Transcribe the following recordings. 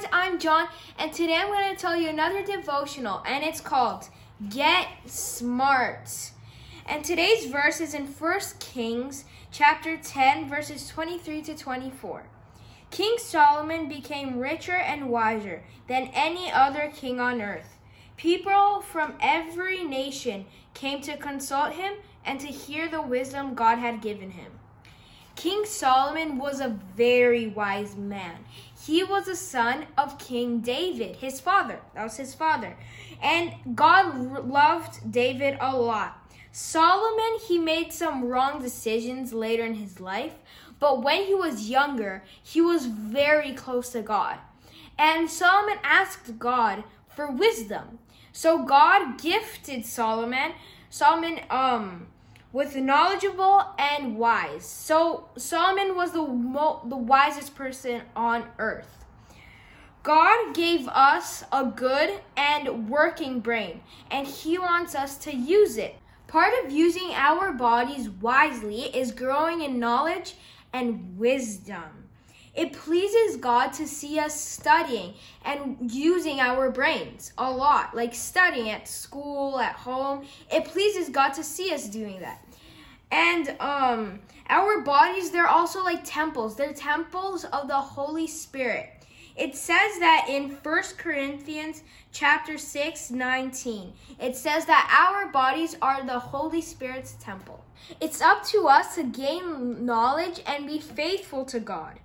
guys, I'm John, and today I'm going to tell you another devotional, and it's called Get Smart. And today's verse is in 1 Kings chapter 10, verses 23 to 24. King Solomon became richer and wiser than any other king on earth. People from every nation came to consult him and to hear the wisdom God had given him. King Solomon was a very wise man. He was a son of King David, his father. That was his father. And God loved David a lot. Solomon, he made some wrong decisions later in his life, but when he was younger, he was very close to God. And Solomon asked God for wisdom. So God gifted Solomon, Solomon um with knowledgeable and wise. So Solomon was the mo- the wisest person on earth. God gave us a good and working brain, and he wants us to use it. Part of using our bodies wisely is growing in knowledge and wisdom. It pleases God to see us studying and using our brains a lot, like studying at school, at home. It pleases God to see us doing that. And um our bodies they're also like temples. They're temples of the Holy Spirit. It says that in 1 Corinthians chapter 6, 19. It says that our bodies are the Holy Spirit's temple. It's up to us to gain knowledge and be faithful to God.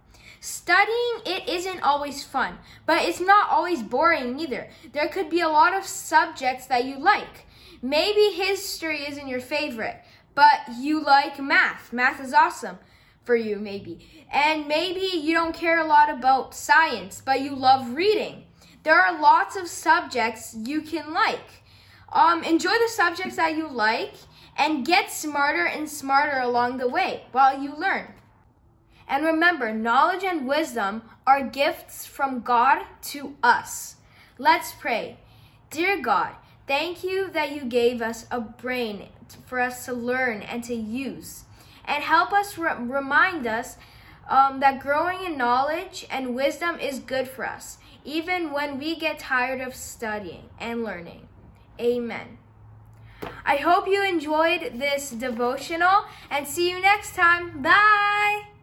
Studying it isn't always fun, but it's not always boring either. There could be a lot of subjects that you like. Maybe history isn't your favorite, but you like math. Math is awesome for you, maybe. And maybe you don't care a lot about science, but you love reading. There are lots of subjects you can like. Um, enjoy the subjects that you like and get smarter and smarter along the way while you learn. And remember, knowledge and wisdom are gifts from God to us. Let's pray. Dear God, thank you that you gave us a brain for us to learn and to use. And help us re- remind us um, that growing in knowledge and wisdom is good for us, even when we get tired of studying and learning. Amen. I hope you enjoyed this devotional and see you next time. Bye.